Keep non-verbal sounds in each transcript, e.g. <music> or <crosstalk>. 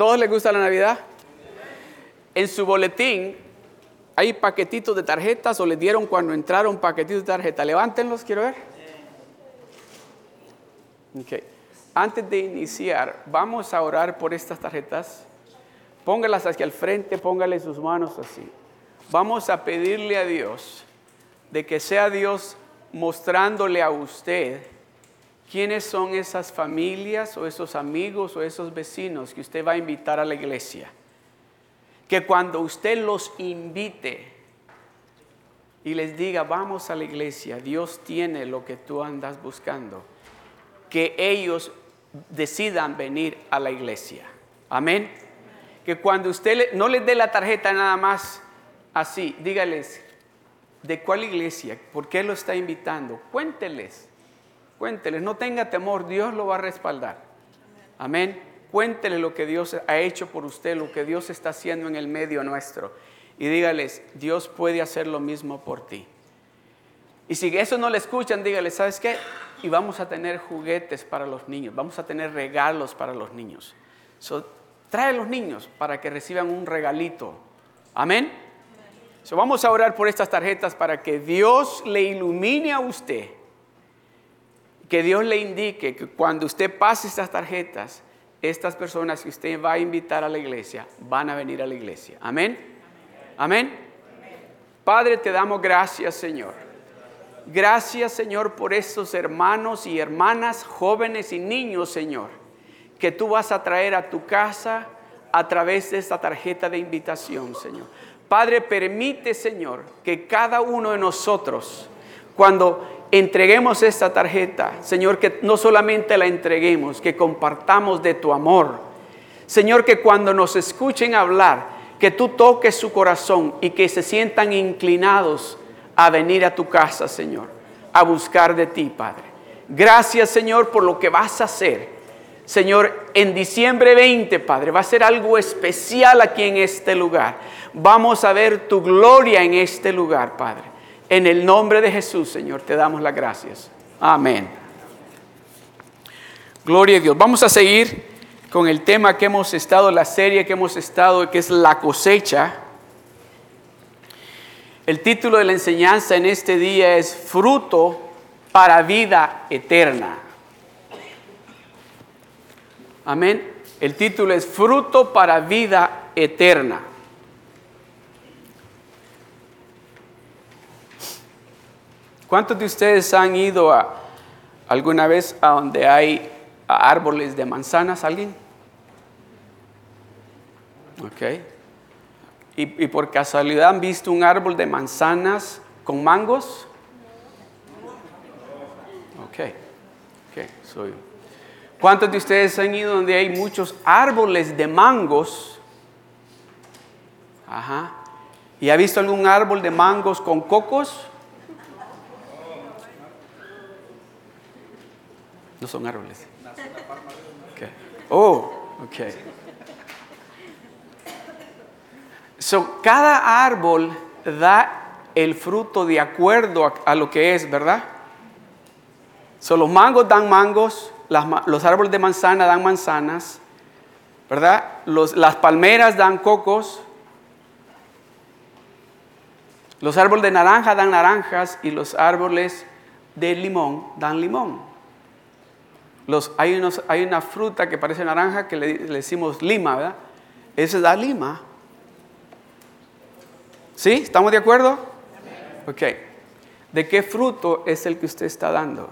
Todos les gusta la Navidad? En su boletín hay paquetitos de tarjetas o les dieron cuando entraron paquetitos de tarjeta. Levántenlos, quiero ver. Ok. Antes de iniciar, vamos a orar por estas tarjetas. Póngalas hacia el frente, póngale sus manos así. Vamos a pedirle a Dios de que sea Dios mostrándole a usted quiénes son esas familias o esos amigos o esos vecinos que usted va a invitar a la iglesia. Que cuando usted los invite y les diga, vamos a la iglesia, Dios tiene lo que tú andas buscando, que ellos decidan venir a la iglesia. Amén. Que cuando usted no les dé la tarjeta nada más así, dígales, ¿de cuál iglesia? ¿Por qué lo está invitando? Cuénteles Cuéntele, no tenga temor, Dios lo va a respaldar. Amén. Cuéntele lo que Dios ha hecho por usted, lo que Dios está haciendo en el medio nuestro. Y dígales, Dios puede hacer lo mismo por ti. Y si eso no le escuchan, dígales, ¿sabes qué? Y vamos a tener juguetes para los niños, vamos a tener regalos para los niños. trae a los niños para que reciban un regalito. Amén. vamos a orar por estas tarjetas para que Dios le ilumine a usted que Dios le indique que cuando usted pase estas tarjetas, estas personas que usted va a invitar a la iglesia van a venir a la iglesia. Amén. Amén. Padre, te damos gracias, Señor. Gracias, Señor, por estos hermanos y hermanas, jóvenes y niños, Señor, que tú vas a traer a tu casa a través de esta tarjeta de invitación, Señor. Padre, permite, Señor, que cada uno de nosotros, cuando entreguemos esta tarjeta, Señor, que no solamente la entreguemos, que compartamos de tu amor. Señor, que cuando nos escuchen hablar, que tú toques su corazón y que se sientan inclinados a venir a tu casa, Señor, a buscar de ti, Padre. Gracias, Señor, por lo que vas a hacer. Señor, en diciembre 20, Padre, va a ser algo especial aquí en este lugar. Vamos a ver tu gloria en este lugar, Padre. En el nombre de Jesús, Señor, te damos las gracias. Amén. Gloria a Dios. Vamos a seguir con el tema que hemos estado, la serie que hemos estado, que es la cosecha. El título de la enseñanza en este día es Fruto para vida eterna. Amén. El título es Fruto para vida eterna. ¿Cuántos de ustedes han ido alguna vez a donde hay árboles de manzanas? ¿Alguien? Ok. ¿Y, por casualidad han visto un árbol de manzanas con mangos? Ok. Ok, soy. ¿Cuántos de ustedes han ido donde hay muchos árboles de mangos? Ajá. ¿Y ha visto algún árbol de mangos con cocos? No son árboles. Oh, ok. So, cada árbol da el fruto de acuerdo a, lo que es, ¿verdad? So, los mangos dan mangos, los árboles de manzana dan manzanas, ¿verdad? las palmeras dan cocos, los árboles de naranja dan naranjas y los árboles de limón dan limón hay, hay una fruta que parece naranja que le, decimos lima, ¿verdad? Ese da lima. ¿Sí? ¿Estamos de acuerdo? Ok. ¿De qué fruto es el que usted está dando?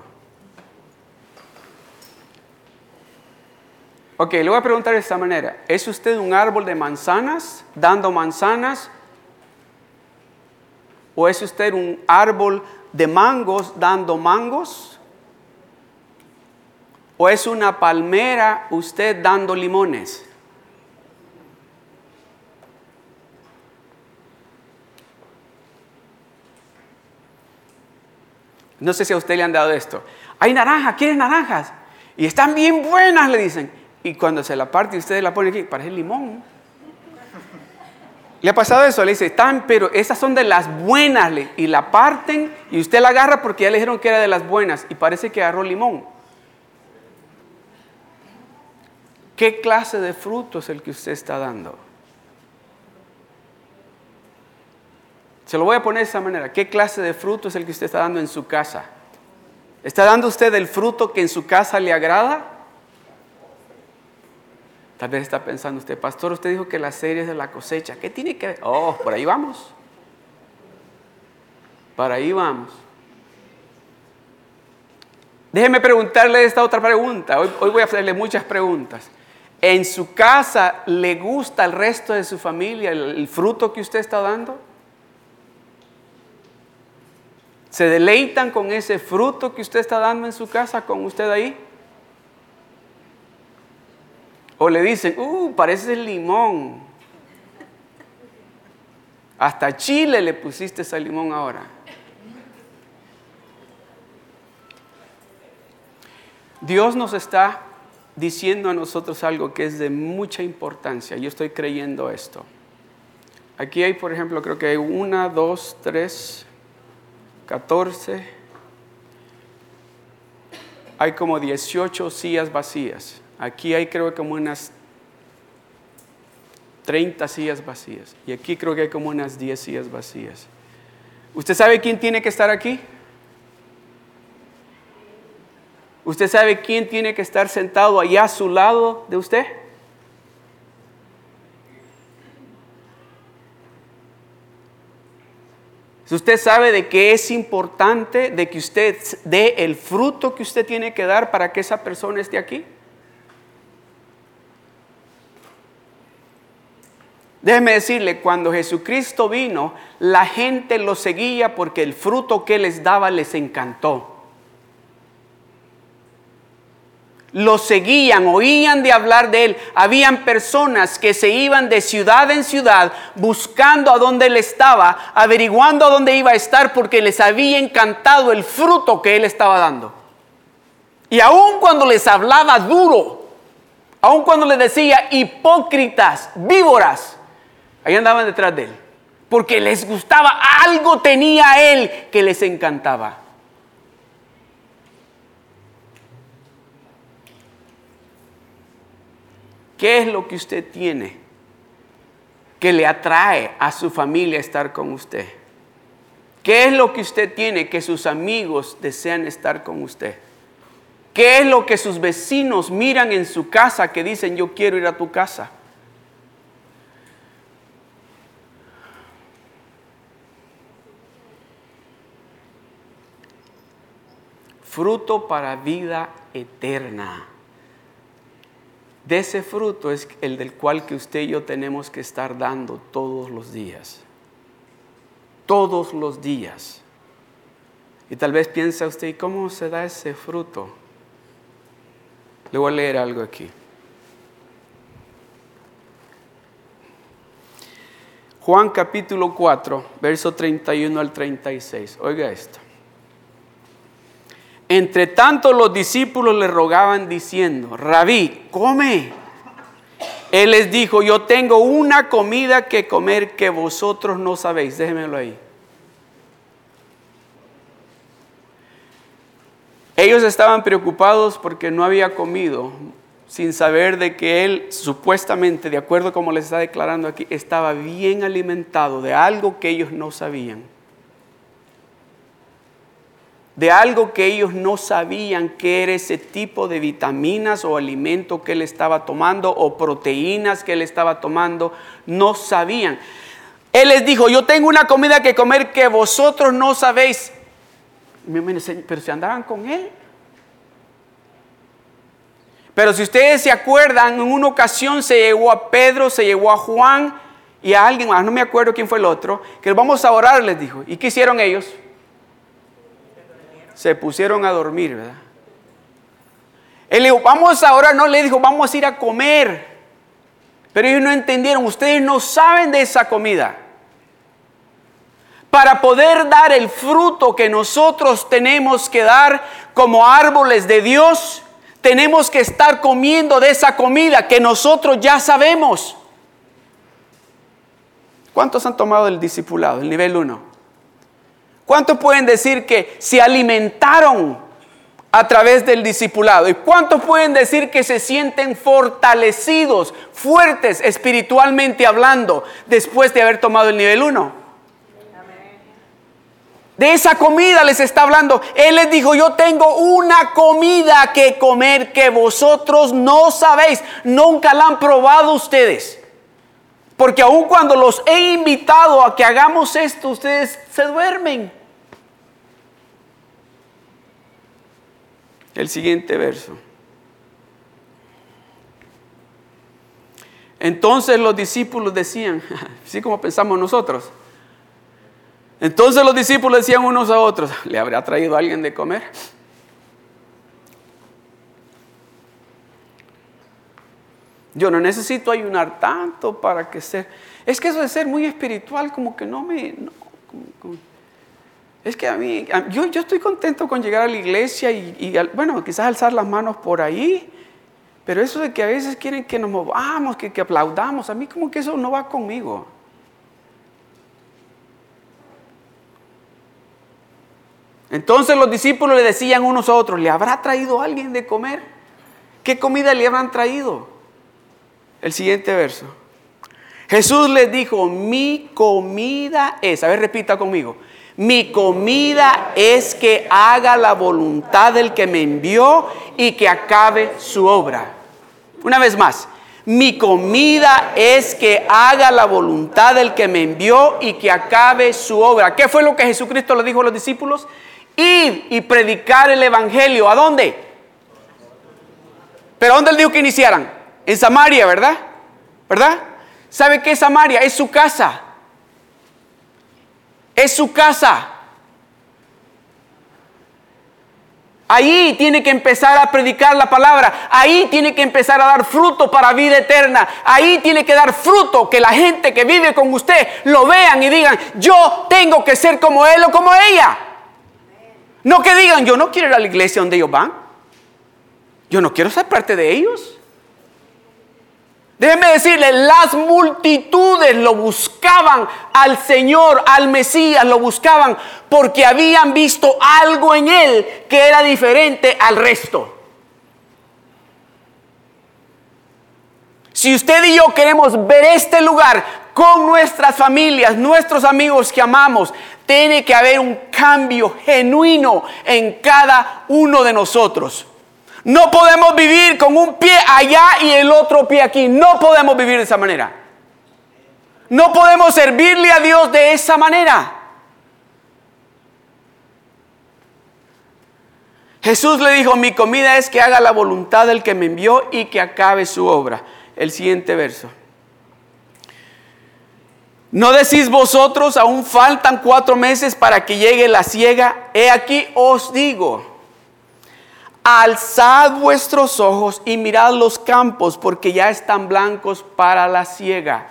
Ok, le voy a preguntar de esta manera. ¿Es usted un árbol de manzanas dando manzanas? ¿O es usted un árbol de mangos dando mangos? ¿O es una palmera usted dando limones? No sé si a usted le han dado esto. Hay naranja, ¿quieres naranjas? Y están bien buenas, le dicen. Y cuando se la parte y usted la pone aquí, parece limón. ¿Le ha pasado eso? Le dice, están, pero esas son de las buenas. Y la parten y usted la agarra porque ya le dijeron que era de las buenas. Y parece que agarró limón. ¿Qué clase de fruto es el que usted está dando? Se lo voy a poner de esa manera. ¿Qué clase de fruto es el que usted está dando en su casa? ¿Está dando usted el fruto que en su casa le agrada? Tal vez está pensando usted, pastor, usted dijo que la serie es de la cosecha. ¿Qué tiene que ver? Oh, por ahí vamos. Para ahí vamos. Déjeme preguntarle esta otra pregunta. Hoy, hoy voy a hacerle muchas preguntas. ¿En su casa le gusta al resto de su familia el fruto que usted está dando? ¿Se deleitan con ese fruto que usted está dando en su casa con usted ahí? O le dicen, uh, parece limón. Hasta Chile le pusiste ese limón ahora. Dios nos está diciendo a nosotros algo que es de mucha importancia. Yo estoy creyendo esto. Aquí hay, por ejemplo, creo que hay una, dos, tres, 14, hay como 18 sillas vacías. Aquí hay creo como unas 30 sillas vacías. Y aquí creo que hay como unas 10 sillas vacías. ¿Usted sabe quién tiene que estar aquí? ¿Usted sabe quién tiene que estar sentado allá a su lado de usted? Usted sabe de que es importante de que usted dé el fruto que usted tiene que dar para que esa persona esté aquí. Déjeme decirle, cuando Jesucristo vino, la gente lo seguía porque el fruto que les daba les encantó. Lo seguían, oían de hablar de él. Habían personas que se iban de ciudad en ciudad buscando a dónde él estaba, averiguando a dónde iba a estar porque les había encantado el fruto que él estaba dando. Y aun cuando les hablaba duro, aun cuando les decía hipócritas, víboras, ahí andaban detrás de él. Porque les gustaba, algo tenía él que les encantaba. ¿Qué es lo que usted tiene que le atrae a su familia estar con usted? ¿Qué es lo que usted tiene que sus amigos desean estar con usted? ¿Qué es lo que sus vecinos miran en su casa que dicen yo quiero ir a tu casa? Fruto para vida eterna. De ese fruto es el del cual que usted y yo tenemos que estar dando todos los días. Todos los días. Y tal vez piensa usted, ¿cómo se da ese fruto? Le voy a leer algo aquí. Juan capítulo 4, verso 31 al 36. Oiga esto. Entre tanto los discípulos le rogaban diciendo, rabí, come. Él les dijo, yo tengo una comida que comer que vosotros no sabéis. Déjenmelo ahí. Ellos estaban preocupados porque no había comido, sin saber de que él supuestamente, de acuerdo como les está declarando aquí, estaba bien alimentado de algo que ellos no sabían de algo que ellos no sabían que era ese tipo de vitaminas o alimento que él estaba tomando o proteínas que él estaba tomando, no sabían. Él les dijo, yo tengo una comida que comer que vosotros no sabéis. Pero si andaban con él. Pero si ustedes se acuerdan, en una ocasión se llegó a Pedro, se llegó a Juan y a alguien más, no me acuerdo quién fue el otro, que vamos a orar, les dijo. ¿Y qué hicieron ellos? Se pusieron a dormir, ¿verdad? Él dijo, vamos ahora, no le dijo, vamos a ir a comer. Pero ellos no entendieron, ustedes no saben de esa comida. Para poder dar el fruto que nosotros tenemos que dar como árboles de Dios, tenemos que estar comiendo de esa comida que nosotros ya sabemos. ¿Cuántos han tomado el discipulado, el nivel 1? ¿Cuántos pueden decir que se alimentaron a través del discipulado. ¿Y cuántos pueden decir que se sienten fortalecidos, fuertes espiritualmente hablando después de haber tomado el nivel 1? De esa comida les está hablando. Él les dijo, yo tengo una comida que comer que vosotros no sabéis. Nunca la han probado ustedes. Porque aun cuando los he invitado a que hagamos esto, ustedes se duermen. El siguiente verso. Entonces los discípulos decían, <laughs> así como pensamos nosotros, entonces los discípulos decían unos a otros, <laughs> ¿le habrá traído alguien de comer? Yo no necesito ayunar tanto para que ser... Es que eso de ser muy espiritual como que no me... es que a mí, yo, yo, estoy contento con llegar a la iglesia y, bueno, quizás alzar las manos por ahí, pero eso de que a veces quieren que nos movamos, que, que aplaudamos, a mí como que eso no va conmigo. Entonces los discípulos le decían unos a otros, ¿le habrá traído alguien de comer? ¿Qué comida le habrán traído? El siguiente verso. Jesús les dijo, mi comida es, a ver, repita conmigo, mi comida es que haga la voluntad del que me envió y que acabe su obra. Una vez más, mi comida es que haga la voluntad del que me envió y que acabe su obra. ¿Qué fue lo que Jesucristo le dijo a los discípulos? ir y predicar el Evangelio. ¿A dónde? ¿Pero dónde él dijo que iniciaran? En Samaria, ¿verdad? ¿Verdad? ¿Sabe qué es Samaria? Es su casa. Es su casa. Ahí tiene que empezar a predicar la palabra. Ahí tiene que empezar a dar fruto para vida eterna. Ahí tiene que dar fruto que la gente que vive con usted lo vean y digan, yo tengo que ser como él o como ella. No que digan, yo no quiero ir a la iglesia donde ellos van. Yo no quiero ser parte de ellos. Déjenme decirle, las multitudes lo buscaban al Señor, al Mesías, lo buscaban porque habían visto algo en Él que era diferente al resto. Si usted y yo queremos ver este lugar con nuestras familias, nuestros amigos que amamos, tiene que haber un cambio genuino en cada uno de nosotros. No podemos vivir con un pie allá y el otro pie aquí. No podemos vivir de esa manera. No podemos servirle a Dios de esa manera. Jesús le dijo, mi comida es que haga la voluntad del que me envió y que acabe su obra. El siguiente verso. ¿No decís vosotros, aún faltan cuatro meses para que llegue la siega? He aquí os digo, alzad vuestros ojos y mirad los campos, porque ya están blancos para la siega.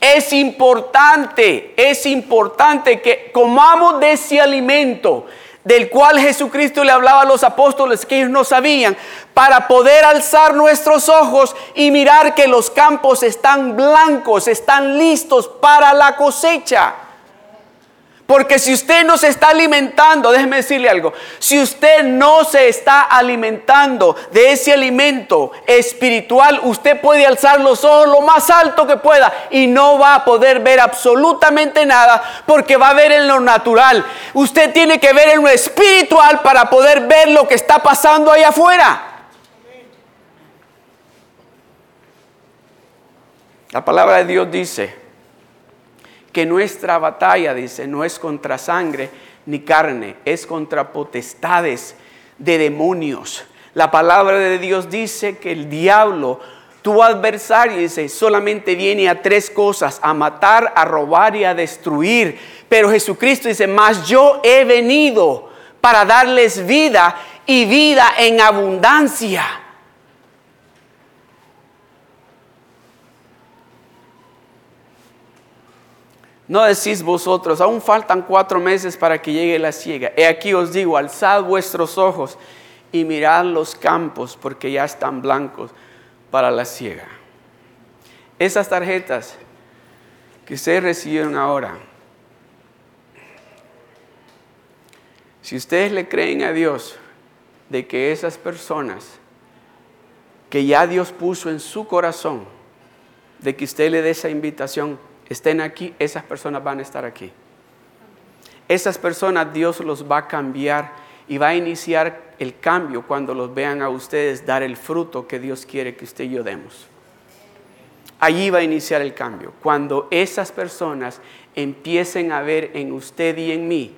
Es importante, es importante que comamos de ese alimento del cual Jesucristo le hablaba a los apóstoles que ellos no sabían, para poder alzar nuestros ojos y mirar que los campos están blancos, están listos para la cosecha. Porque si usted no se está alimentando, déjeme decirle algo, si usted no se está alimentando de ese alimento espiritual, usted puede alzar los ojos lo más alto que pueda y no va a poder ver absolutamente nada porque va a ver en lo natural. Usted tiene que ver en lo espiritual para poder ver lo que está pasando ahí afuera. La palabra de Dios dice, que nuestra batalla, dice, no es contra sangre ni carne, es contra potestades de demonios. La palabra de Dios dice que el diablo, tu adversario, dice, solamente viene a tres cosas, a matar, a robar y a destruir. Pero Jesucristo dice, mas yo he venido para darles vida y vida en abundancia. No decís vosotros, aún faltan cuatro meses para que llegue la siega. He aquí os digo, alzad vuestros ojos y mirad los campos, porque ya están blancos para la siega. Esas tarjetas que ustedes recibieron ahora, si ustedes le creen a Dios de que esas personas que ya Dios puso en su corazón, de que usted le dé esa invitación, estén aquí, esas personas van a estar aquí. Esas personas Dios los va a cambiar y va a iniciar el cambio cuando los vean a ustedes dar el fruto que Dios quiere que usted y yo demos. Allí va a iniciar el cambio. Cuando esas personas empiecen a ver en usted y en mí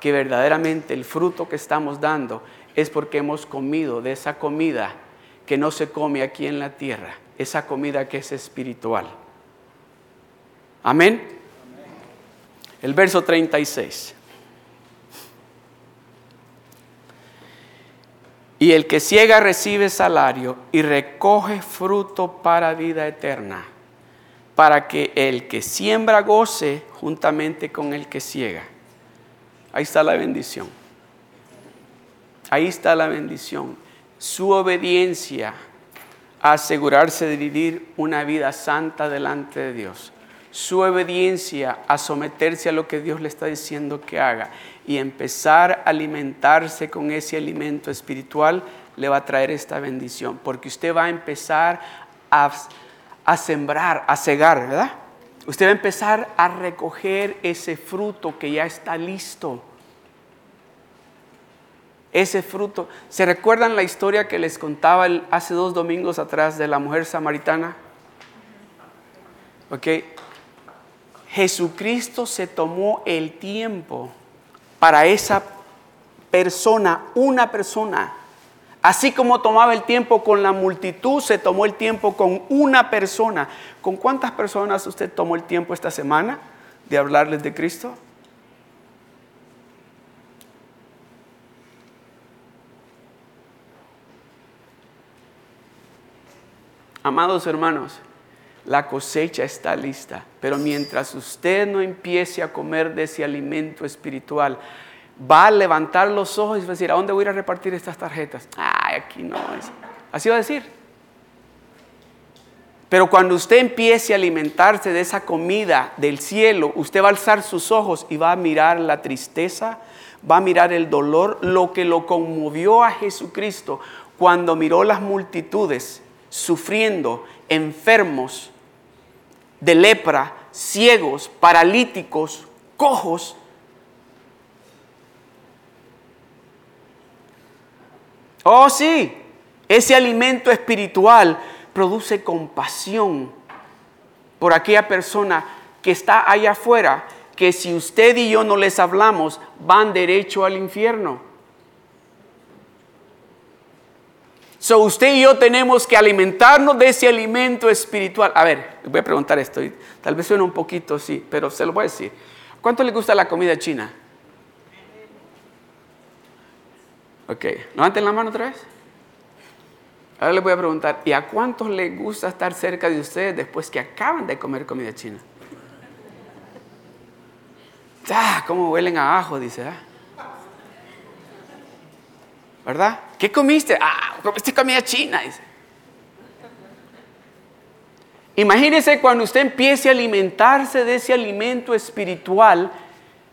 que verdaderamente el fruto que estamos dando es porque hemos comido de esa comida que no se come aquí en la tierra, esa comida que es espiritual. Amén. El verso 36. Y el que ciega recibe salario y recoge fruto para vida eterna, para que el que siembra goce juntamente con el que ciega. Ahí está la bendición. Ahí está la bendición. Su obediencia a asegurarse de vivir una vida santa delante de Dios. Su obediencia a someterse a lo que Dios le está diciendo que haga y empezar a alimentarse con ese alimento espiritual le va a traer esta bendición, porque usted va a empezar a, sembrar, a cegar, ¿verdad? Usted va a empezar a recoger ese fruto que ya está listo. Ese fruto. ¿Se recuerdan la historia que les contaba hace dos domingos atrás de la mujer samaritana? Ok. Jesucristo se tomó el tiempo para esa persona, una persona. Así como tomaba el tiempo con la multitud, se tomó el tiempo con una persona. ¿Con cuántas personas usted tomó el tiempo esta semana de hablarles de Cristo? Amados hermanos, la cosecha está lista, pero mientras usted no empiece a comer de ese alimento espiritual, va a levantar los ojos y va a decir, ¿a dónde voy a ir a repartir estas tarjetas? Ay, aquí no es. Así va a decir. Pero cuando usted empiece a alimentarse de esa comida del cielo, usted va a alzar sus ojos y va a mirar la tristeza, va a mirar el dolor, lo que lo conmovió a Jesucristo cuando miró las multitudes sufriendo, enfermos, de lepra, ciegos, paralíticos, cojos. Oh sí, ese alimento espiritual produce compasión por aquella persona que está allá afuera, que si usted y yo no les hablamos, van derecho al infierno. So, usted y yo tenemos que alimentarnos de ese alimento espiritual. A ver, voy a preguntar esto, tal vez suene un poquito así, pero se lo voy a decir. ¿Cuánto le gusta la comida china? Ok, levanten la mano otra vez. Ahora les voy a preguntar, ¿y a cuántos les gusta estar cerca de ustedes después que acaban de comer comida china? ¡Ah! ¿Cómo huelen a ajo? Dice, ¿ah? ¿Verdad? ¿Qué comiste? Ah, comiste comida china. Imagínese cuando usted empiece a alimentarse de ese alimento espiritual.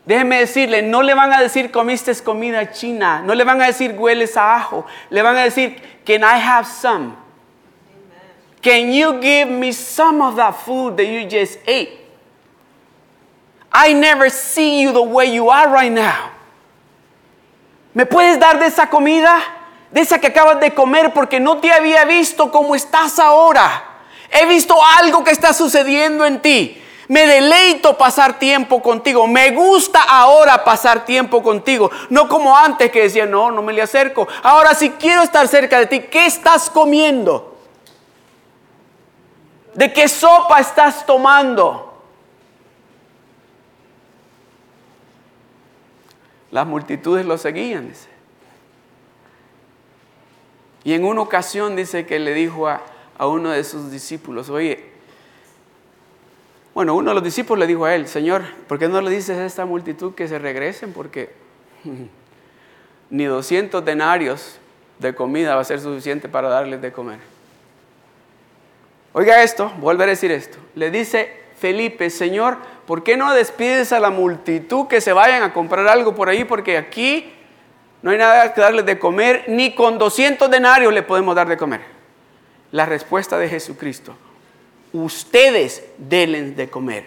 Déjeme decirle, no le van a decir comiste comida china, no le van a decir hueles a ajo, le van a decir, can I have some? Can you give me some of that food that you just ate? I never see you the way you are right now. ¿Me puedes dar de esa comida? De esa que acabas de comer porque no te había visto como estás ahora. He visto algo que está sucediendo en ti. Me deleito pasar tiempo contigo. Me gusta ahora pasar tiempo contigo. No como antes que decía, no, no me le acerco. Ahora si quiero estar cerca de ti, ¿qué estás comiendo? ¿De qué sopa estás tomando? Las multitudes lo seguían. Y en una ocasión dice que le dijo a, uno de sus discípulos, oye, bueno, uno de los discípulos le dijo a él, Señor, ¿por qué no le dices a esta multitud que se regresen? Porque <laughs> ni 200 denarios de comida va a ser suficiente para darles de comer. Oiga esto, vuelve a decir esto. Le dice Felipe, Señor, ¿por qué no despides a la multitud que se vayan a comprar algo por ahí? Porque aquí No hay nada que darles de comer, ni con 200 denarios le podemos dar de comer. La respuesta de Jesucristo, ustedes denles de comer.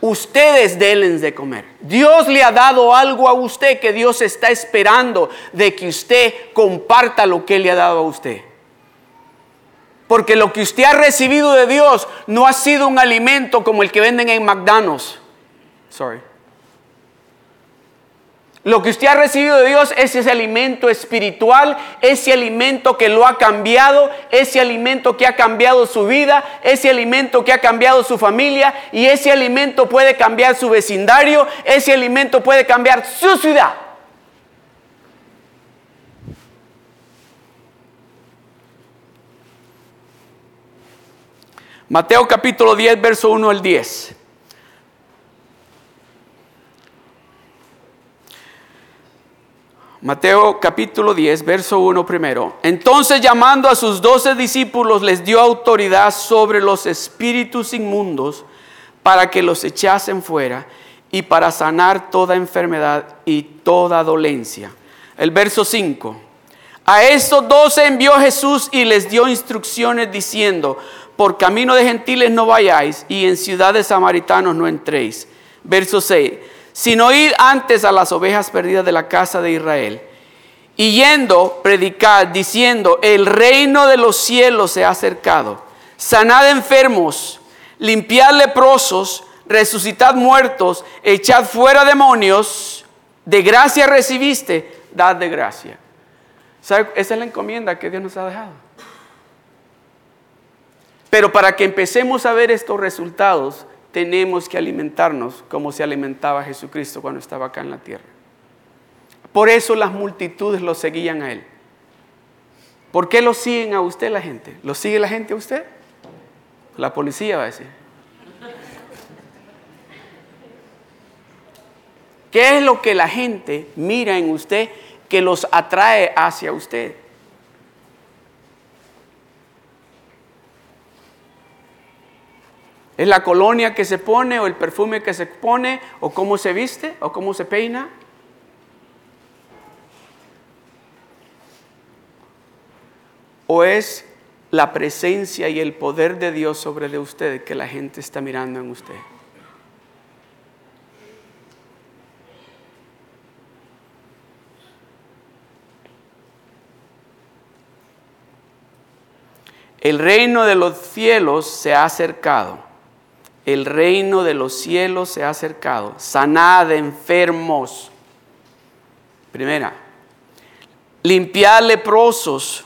Ustedes denles de comer. Dios le ha dado algo a usted que Dios está esperando de que usted comparta lo que le ha dado a usted. Porque lo que usted ha recibido de Dios no ha sido un alimento como el que venden en McDonald's. Sorry. Lo que usted ha recibido de Dios es ese alimento espiritual, ese alimento que lo ha cambiado, ese alimento que ha cambiado su vida, ese alimento que ha cambiado su familia y ese alimento puede cambiar su vecindario, ese alimento puede cambiar su ciudad. Mateo capítulo 10, verso 1 al 10. Mateo capítulo 10, verso 1 primero. Entonces llamando a sus doce discípulos les dio autoridad sobre los espíritus inmundos para que los echasen fuera y para sanar toda enfermedad y toda dolencia. El verso 5. A estos doce envió Jesús y les dio instrucciones diciendo, por camino de gentiles no vayáis y en ciudades samaritanos no entréis. Verso 6, sino id antes a las ovejas perdidas de la casa de Israel. Y yendo, predicad, diciendo, el reino de los cielos se ha acercado. Sanad enfermos, limpiad leprosos, resucitad muertos, echad fuera demonios. De gracia recibiste, dad de gracia. Esa es la encomienda que Dios nos ha dejado. Pero para que empecemos a ver estos resultados, tenemos que alimentarnos como se alimentaba Jesucristo cuando estaba acá en la tierra. Por eso las multitudes lo seguían a Él. ¿Por qué lo siguen a usted la gente? ¿Lo sigue la gente a usted? La policía va a decir. ¿Qué es lo que la gente mira en usted que los atrae hacia usted? ¿Es la colonia que se pone o el perfume que se pone o cómo se viste o cómo se peina? ¿O es la presencia y el poder de Dios sobre de usted que la gente está mirando en usted? El reino de los cielos se ha acercado el reino de los cielos se ha acercado. Sanad enfermos. Primera, limpiad leprosos,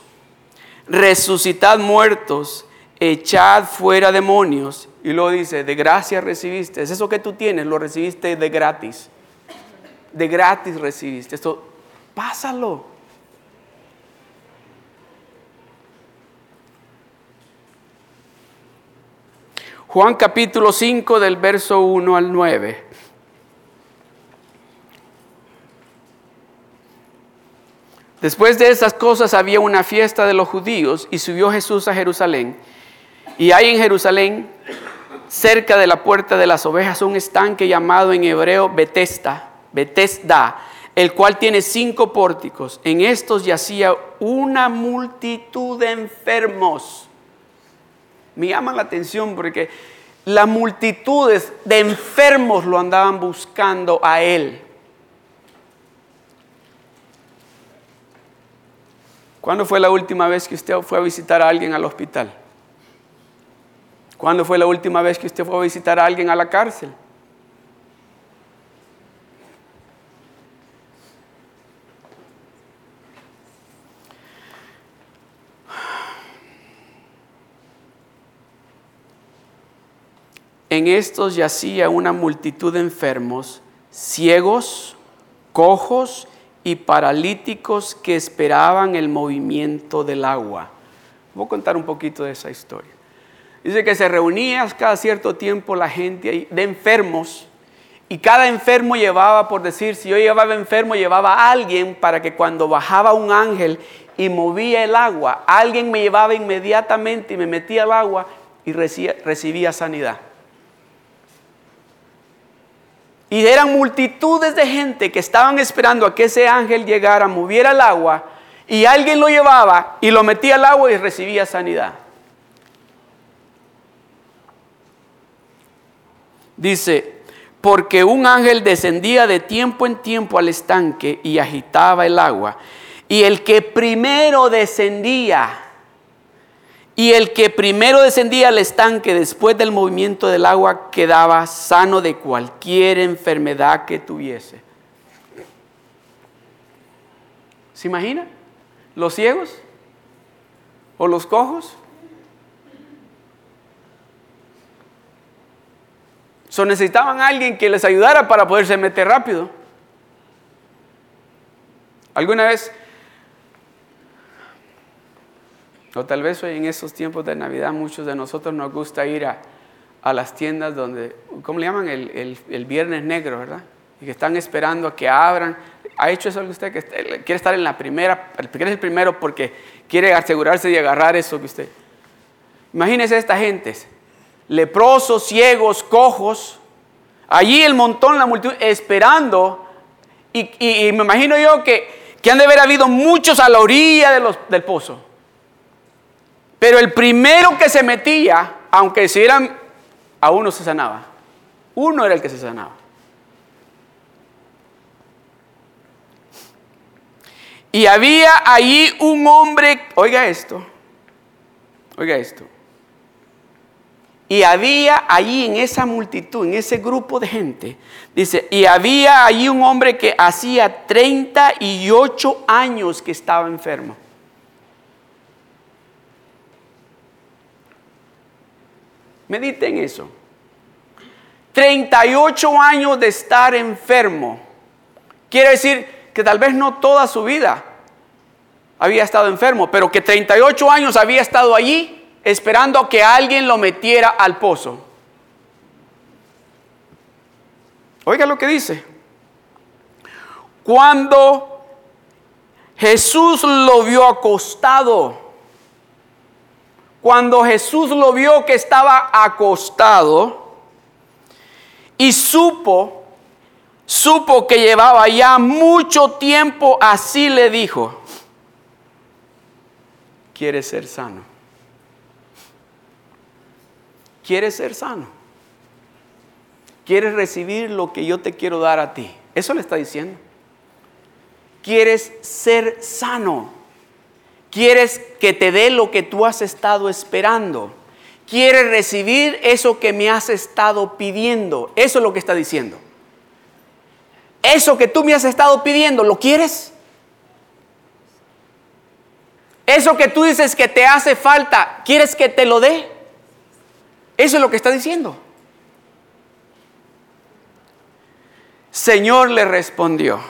resucitad muertos, echad fuera demonios. Y luego dice, de gracia recibiste. Es eso que tú tienes, lo recibiste de gratis. De gratis recibiste. Esto, pásalo. Juan capítulo 5 del verso 1 al 9. Después de esas cosas había una fiesta de los judíos y subió Jesús a Jerusalén. Y hay en Jerusalén, cerca de la puerta de las ovejas, un estanque llamado en hebreo Betesda, Betesda, el cual tiene cinco pórticos. En estos yacía una multitud de enfermos me llama la atención porque las multitudes de enfermos lo andaban buscando a él. ¿Cuándo fue la última vez que usted fue a visitar a alguien al hospital? ¿Cuándo fue la última vez que usted fue a visitar a alguien a la cárcel? En estos yacía una multitud de enfermos, ciegos, cojos y paralíticos que esperaban el movimiento del agua. Voy a contar un poquito de esa historia. Dice que se reunía cada cierto tiempo la gente de enfermos y cada enfermo llevaba, por decir, si yo llevaba enfermo, llevaba a alguien para que cuando bajaba un ángel y movía el agua, alguien me llevaba inmediatamente y me metía al agua y recibía sanidad. Y eran multitudes de gente que estaban esperando a que ese ángel llegara, moviera el agua, y alguien lo llevaba y lo metía al agua y recibía sanidad. Dice, porque un ángel descendía de tiempo en tiempo al estanque y agitaba el agua. Y el que primero descendía, y el que primero descendía al estanque después del movimiento del agua quedaba sano de cualquier enfermedad que tuviese. ¿Se imagina? ¿Los ciegos? ¿O los cojos? So necesitaban a alguien que les ayudara para poderse meter rápido. ¿Alguna vez O tal vez hoy en esos tiempos de Navidad muchos de nosotros nos gusta ir a, las tiendas donde, ¿cómo le llaman? El, viernes negro, ¿verdad? Y que están esperando a que abran. ¿Ha hecho eso usted? Que quiere estar en la primera, quiere el primero porque quiere asegurarse de agarrar eso que usted. Imagínese esta gente, leprosos, ciegos, cojos, allí el montón, la multitud, esperando. Y, me imagino yo que, que han de haber habido muchos a la orilla del pozo pero el primero que se metía, aunque si eran, a uno se sanaba. Uno era el que se sanaba. Y había allí un hombre, oiga esto, oiga esto. Y había allí en esa multitud, en ese grupo de gente, dice, y había allí un hombre que hacía 38 años que estaba enfermo. Mediten eso. 38 años de estar enfermo. Quiere decir que tal vez no toda su vida había estado enfermo, pero que 38 años había estado allí esperando a que alguien lo metiera al pozo. Oiga lo que dice. Cuando Jesús lo vio acostado, cuando Jesús lo vio que estaba acostado y supo, supo que llevaba ya mucho tiempo, así le dijo, ¿quieres ser sano? ¿Quieres ser sano? ¿Quieres recibir lo que yo te quiero dar a ti? Eso le está diciendo. ¿Quieres ser sano? Quieres que te dé lo que tú has estado esperando. Quieres recibir eso que me has estado pidiendo. Eso es lo que está diciendo. Eso que tú me has estado pidiendo, ¿lo quieres? Eso que tú dices que te hace falta, ¿quieres que te lo dé? Eso es lo que está diciendo. Señor le respondió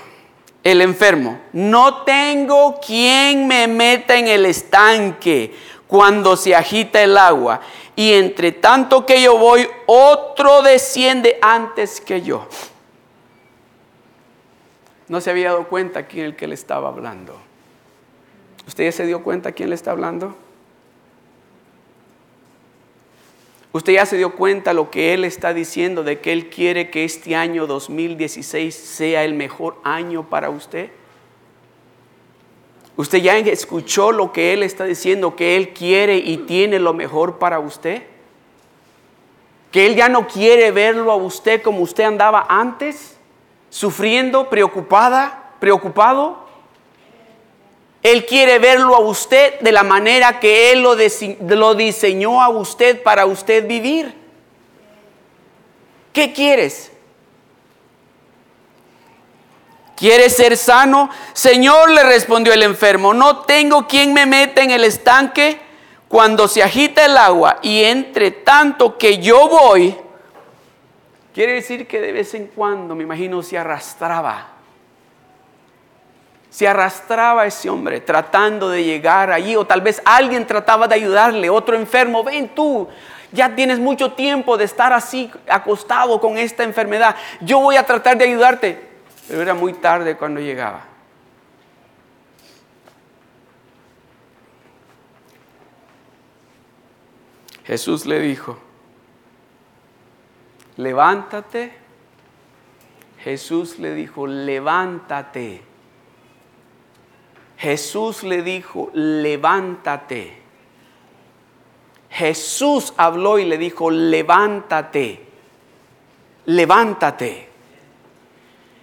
el enfermo, no tengo quien me meta en el estanque cuando se agita el agua, y entre tanto que yo voy, otro desciende antes que yo. No se había dado cuenta quién el que le estaba hablando. ¿Usted ya se dio cuenta quién le está hablando? Usted ya se dio cuenta lo que Él está diciendo de que Él quiere que este año 2016 sea el mejor año para usted. Usted ya escuchó lo que Él está diciendo, que Él quiere y tiene lo mejor para usted. Que Él ya no quiere verlo a usted como usted andaba antes, sufriendo, preocupada, preocupado. Él quiere verlo a usted de la manera que Él lo, diseñó a usted para usted vivir. ¿Qué quieres? ¿Quieres ser sano? Señor, le respondió el enfermo, no tengo quien me meta en el estanque cuando se agita el agua y entre tanto que yo voy, quiere decir que de vez en cuando, me imagino, se arrastraba se arrastraba ese hombre tratando de llegar allí o tal vez alguien trataba de ayudarle, otro enfermo, ven tú, ya tienes mucho tiempo de estar así acostado con esta enfermedad, yo voy a tratar de ayudarte, pero era muy tarde cuando llegaba. Jesús le dijo, levántate Jesús le dijo, levántate. Jesús le dijo, levántate. Jesús habló y le dijo, levántate, levántate.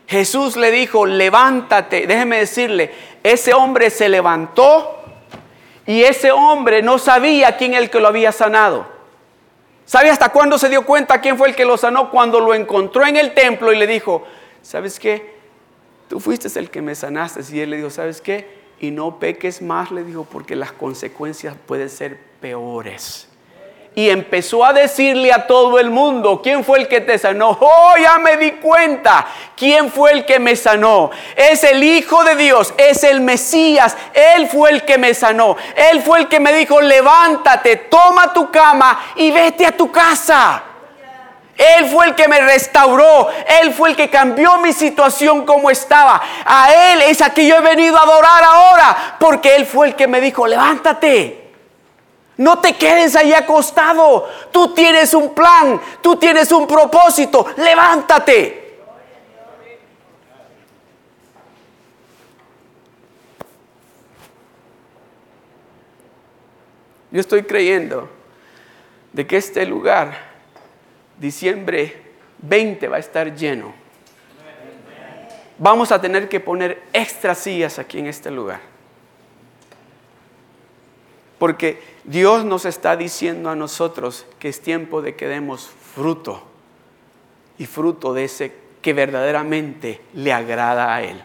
Jesús le dijo, levántate. Déjeme decirle, ese hombre se levantó y ese hombre no sabía quién el que lo había sanado. ¿Sabe hasta cuándo se dio cuenta quién fue el que lo sanó? Cuando lo encontró en el templo y le dijo, ¿sabes qué? Tú fuiste el que me sanaste. Y él le dijo, ¿sabes qué? Y no peques más, le dijo, porque las consecuencias pueden ser peores y empezó a decirle a todo el mundo, ¿quién fue el que te sanó? Oh, ya me di cuenta, ¿quién fue el que me sanó? Es el Hijo de Dios, es el Mesías, Él fue el que me sanó, Él fue el que me dijo, levántate, toma tu cama y vete a tu casa. Él fue el que me restauró. Él fue el que cambió mi situación como estaba. A Él es a quien yo he venido a adorar Porque Él fue el que me dijo, levántate. No te quedes ahí acostado. Tú tienes un plan, tú tienes un propósito. Levántate. Yo estoy creyendo de que este lugar, diciembre 20, va a estar lleno. Vamos a tener que poner extra sillas aquí en este lugar. Porque Dios nos está diciendo a nosotros que es tiempo de que demos fruto y fruto de ese que verdaderamente le agrada a Él.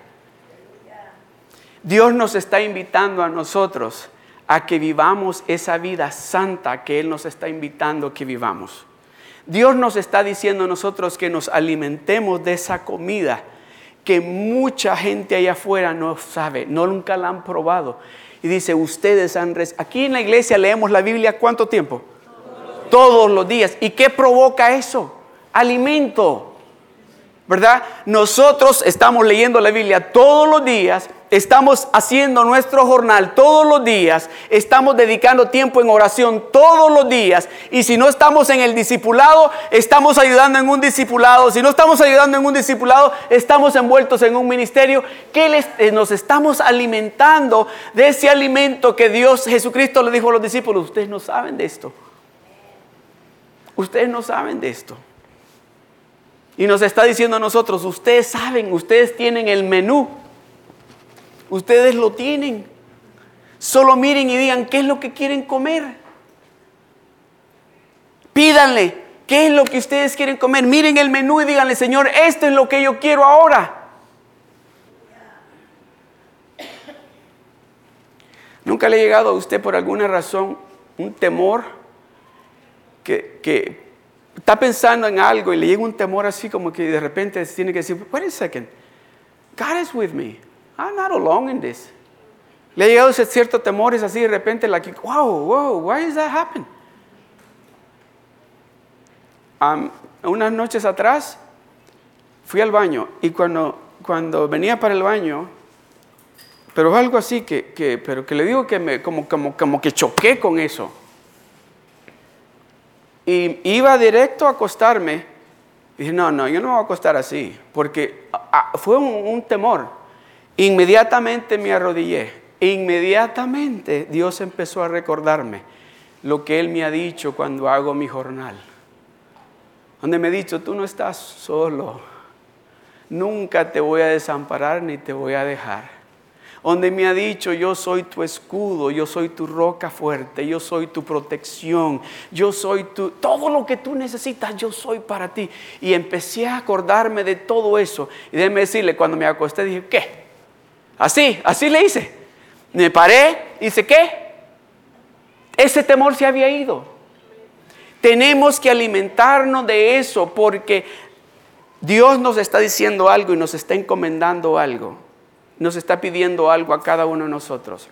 Dios nos está invitando a nosotros a que vivamos esa vida santa que Él nos está invitando que vivamos. Dios nos está diciendo a nosotros que nos alimentemos de esa comida que mucha gente allá afuera no sabe, no nunca la han probado y dice, ustedes han... Aquí en la iglesia leemos la Biblia cuánto tiempo? Todos los días. ¿Y qué provoca eso? Alimento. ¿Verdad? Nosotros estamos leyendo la Biblia todos los días estamos haciendo nuestro jornal todos los días, estamos dedicando tiempo en oración todos los días y si no estamos en el discipulado, estamos ayudando en un discipulado, si no estamos ayudando en un discipulado, estamos envueltos en un ministerio que les, eh, nos estamos alimentando de ese alimento que Dios Jesucristo le dijo a los discípulos, ustedes no saben de esto. Ustedes no saben de esto. Y nos está diciendo a nosotros, ustedes saben, ustedes tienen el menú Ustedes lo tienen. Solo miren y digan qué es lo que quieren comer. Pídanle qué es lo que ustedes quieren comer. Miren el menú y díganle, Señor, esto es lo que yo quiero ahora. ¿Nunca le ha llegado a usted por alguna razón un temor que, está pensando en algo y le llega un temor así como que de repente tiene que decir, wait a second, God is with me. I'm not alone in this. Le ha llegado ese cierto temor, es así de repente, que, wow, wow, why is that happen? unas noches atrás fui al baño y cuando, cuando venía para el baño, pero algo así que, que, pero que le digo que me, como, como, como que choqué con eso. Y iba directo a acostarme. Y dije, no, no, yo no me voy a acostar así, porque fue un temor. Inmediatamente me arrodillé. Inmediatamente Dios empezó a recordarme lo que Él me ha dicho cuando hago mi jornal. Donde me ha dicho, tú no estás solo. Nunca te voy a desamparar ni te voy a dejar donde me ha dicho, yo soy tu escudo, yo soy tu roca fuerte, yo soy tu protección, yo soy tu, todo lo que tú necesitas, yo soy para ti. Y empecé a acordarme de todo eso. Y déjeme decirle, cuando me acosté dije, ¿qué? Así, así le hice. Me paré, dice, ¿qué? Ese temor se había ido. Tenemos que alimentarnos de eso porque Dios nos está diciendo algo y nos está encomendando algo. Nos está pidiendo algo a cada uno de nosotros.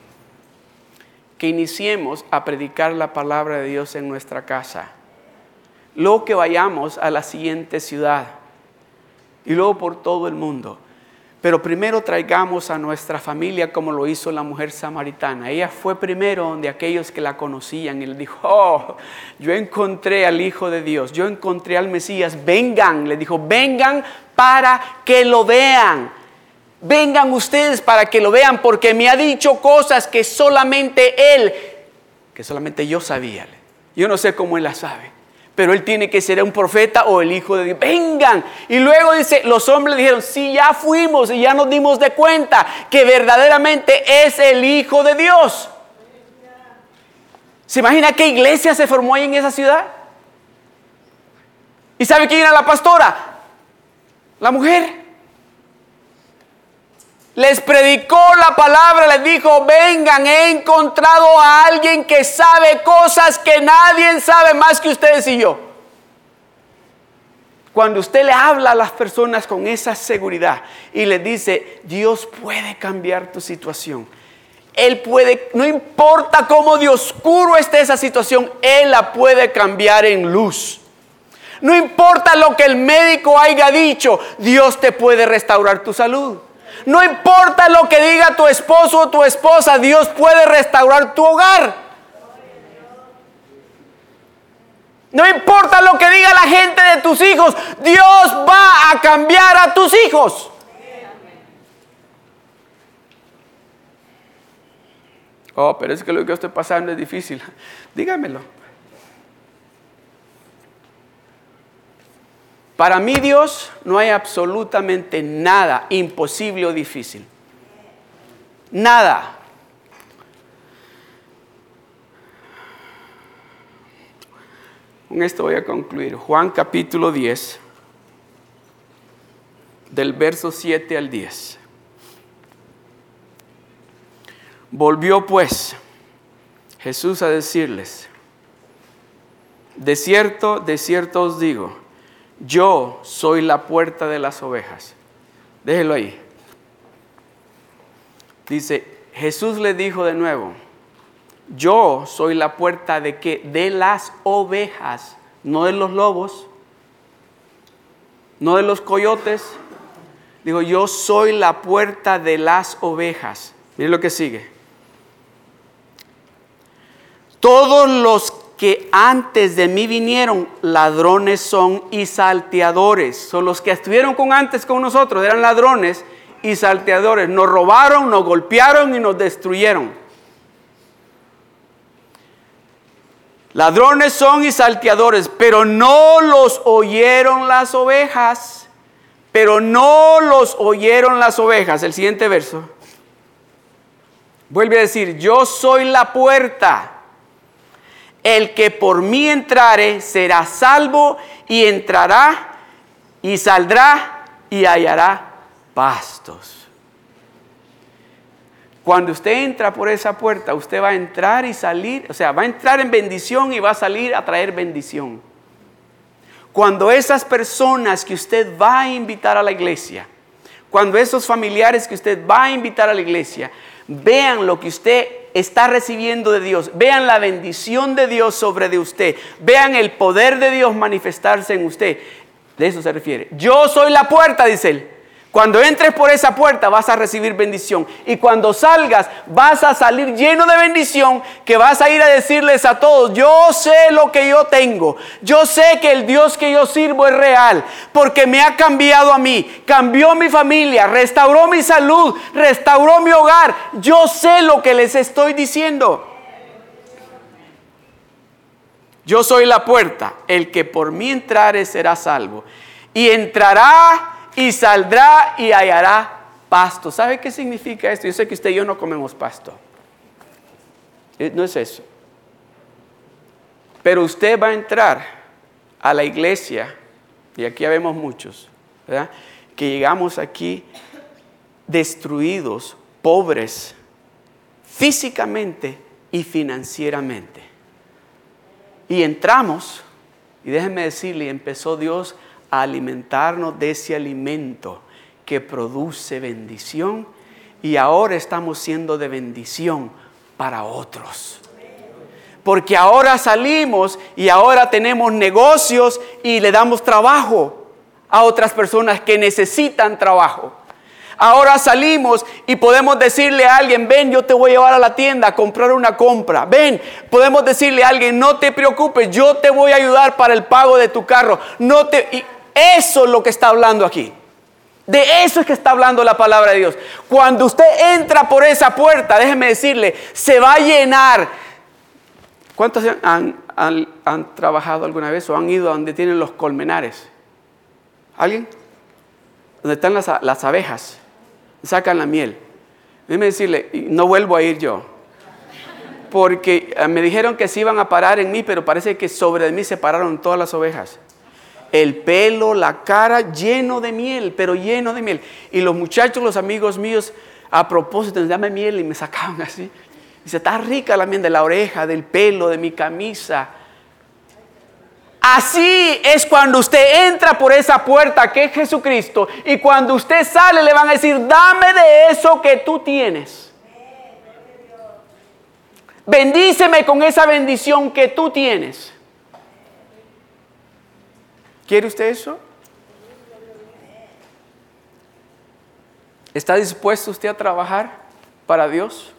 Que iniciemos a predicar la palabra de Dios en nuestra casa. Luego que vayamos a la siguiente ciudad y luego por todo el mundo. Pero primero traigamos a nuestra familia como lo hizo la mujer samaritana. Ella fue primero donde aquellos que la conocían y le dijo, oh, yo encontré al Hijo de Dios, yo encontré al Mesías, vengan, le dijo, vengan para que lo vean. Vengan ustedes para que lo vean, porque me ha dicho cosas que solamente Él, que solamente yo sabía. Yo no sé cómo Él las sabe, pero Él tiene que ser un profeta o el Hijo de Dios. Vengan. Y luego dice, los hombres dijeron, si ya fuimos y ya nos dimos de cuenta que verdaderamente es el Hijo de Dios. ¿Se imagina qué iglesia se formó ahí en esa ciudad? ¿Y sabe quién era la pastora? La mujer. Les predicó la palabra, les dijo, vengan, he encontrado a alguien que sabe cosas que nadie sabe más que ustedes y yo. Cuando usted le habla a las personas con esa seguridad y le dice, Dios puede cambiar tu situación él puede, no importa cómo de oscuro esté esa situación, Él la puede cambiar en luz. No importa lo que el médico haya dicho, Dios te puede restaurar tu salud. No importa lo que diga tu esposo o tu esposa, Dios puede restaurar tu hogar. No importa lo que diga la gente de tus hijos, Dios va a cambiar a tus hijos. Oh, pero es que lo que estoy pasando es difícil. <laughs> Dígamelo. Para mí Dios no hay absolutamente nada imposible o difícil. Nada. Con esto voy a concluir. Juan capítulo 10, del verso 7 al 10. Volvió pues Jesús a decirles, de cierto, de cierto os digo, yo soy la puerta de las ovejas. Déjelo ahí. Dice, Jesús le dijo de nuevo, yo soy la puerta de qué? De las ovejas, no de los lobos, no de los coyotes. Digo, yo soy la puerta de las ovejas. Mire lo que sigue. Todos los que antes de mí vinieron, ladrones son y salteadores. Son los que estuvieron con antes con nosotros, eran ladrones y salteadores. Nos robaron, nos golpearon y nos destruyeron. Ladrones son y salteadores, pero no los oyeron las ovejas. Pero no los oyeron las ovejas. El siguiente verso. Vuelve a decir, yo soy la puerta. El que por mí entrare será salvo y entrará y saldrá y hallará pastos. Cuando usted entra por esa puerta, usted va a entrar y salir, o sea, va a entrar en bendición y va a salir a traer bendición. Cuando esas personas que usted va a invitar a la iglesia, cuando esos familiares que usted va a invitar a la iglesia, vean lo que usted está recibiendo de Dios, vean la bendición de Dios sobre de usted, vean el poder de Dios manifestarse en usted. De eso se refiere. Yo soy la puerta, dice él. Cuando entres por esa puerta vas a recibir bendición. Y cuando salgas vas a salir lleno de bendición que vas a ir a decirles a todos, yo sé lo que yo tengo. Yo sé que el Dios que yo sirvo es real. Porque me ha cambiado a mí. Cambió mi familia. Restauró mi salud. Restauró mi hogar. Yo sé lo que les estoy diciendo. Yo soy la puerta. El que por mí entrare será salvo. Y entrará y saldrá y hallará pasto. ¿Sabe qué significa esto? Yo sé que usted y yo no comemos pasto. Eh, no es eso. Pero usted va a entrar a la iglesia, y aquí ya vemos muchos, que llegamos aquí destruidos, pobres, físicamente y financieramente. Y entramos, y déjenme decirle, empezó Dios a alimentarnos de ese alimento que produce bendición y ahora estamos siendo de bendición para otros. Porque ahora salimos y ahora tenemos negocios y le damos trabajo a otras personas que necesitan trabajo. Ahora salimos y podemos decirle a alguien, ven, yo te voy a llevar a la tienda a comprar una compra. Ven, podemos decirle a alguien, no te preocupes, yo te voy a ayudar para el pago de tu carro. No te eso es lo que está hablando aquí. De eso es que está hablando la palabra de Dios. Cuando usted entra por esa puerta, déjeme decirle, se va a llenar. ¿Cuántos han, trabajado alguna vez o han ido a donde tienen los colmenares? ¿Alguien? Donde están las, abejas, sacan la miel. Déjeme decirle, no vuelvo a ir yo. Porque eh, me dijeron que se iban a parar en mí, pero parece que sobre mí se pararon todas las ovejas el pelo, la cara lleno de miel, pero lleno de miel. Y los muchachos, los amigos míos, a propósito, dame miel y me sacaban <laughs> así. Dice, está rica la miel de la oreja, del pelo, de mi camisa. Así es cuando usted entra por esa puerta que es Jesucristo y cuando usted sale le van a decir, dame de eso que tú tienes. Bendíceme con esa bendición que tú tienes. ¿Quiere usted eso? ¿Está dispuesto usted a trabajar para Dios?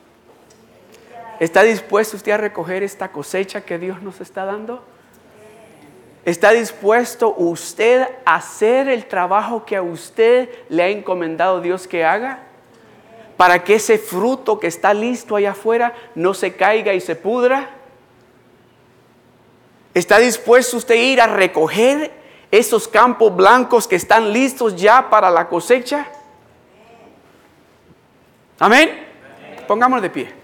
¿Está dispuesto usted a recoger esta cosecha que Dios nos está dando? ¿Está dispuesto usted a hacer el trabajo que a usted le ha encomendado Dios que haga? Para que ese fruto que está listo allá afuera no se caiga y se pudra. ¿Está dispuesto usted a ir a recoger esos campos blancos que están listos ya para la cosecha? Amén. Pongámonos de pie.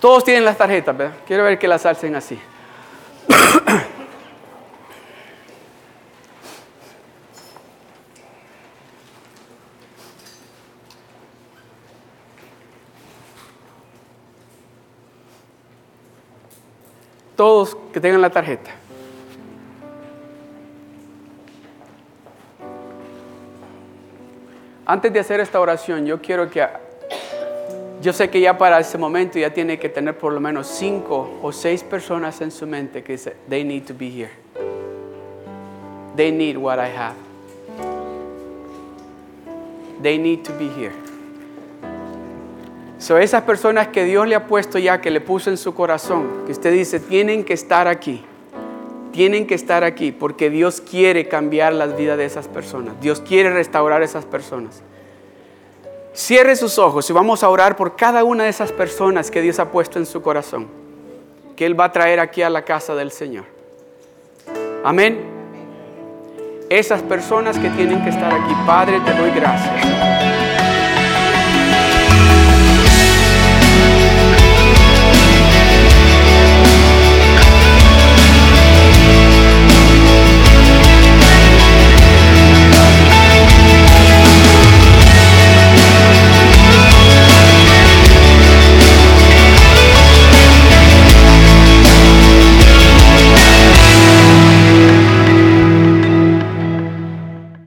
Todos tienen las tarjetas, ¿verdad? Quiero ver que las alcen así. <coughs> Todos que tengan la tarjeta. Antes de hacer esta oración, yo quiero que, yo sé que ya para ese momento ya tiene que tener por lo menos cinco o seis personas en su mente que dice, they need to be here. They need what I have. They need to be here. So, esas personas que Dios le ha puesto ya, que le puso en su corazón, que usted dice, tienen que estar aquí. Tienen que estar aquí porque Dios quiere cambiar las vidas de esas personas. Dios quiere restaurar esas personas. Cierre sus ojos y vamos a orar por cada una de esas personas que Dios ha puesto en su corazón, que Él va a traer aquí a la casa del Señor. Amén. Esas personas que tienen que estar aquí, Padre, te doy gracias.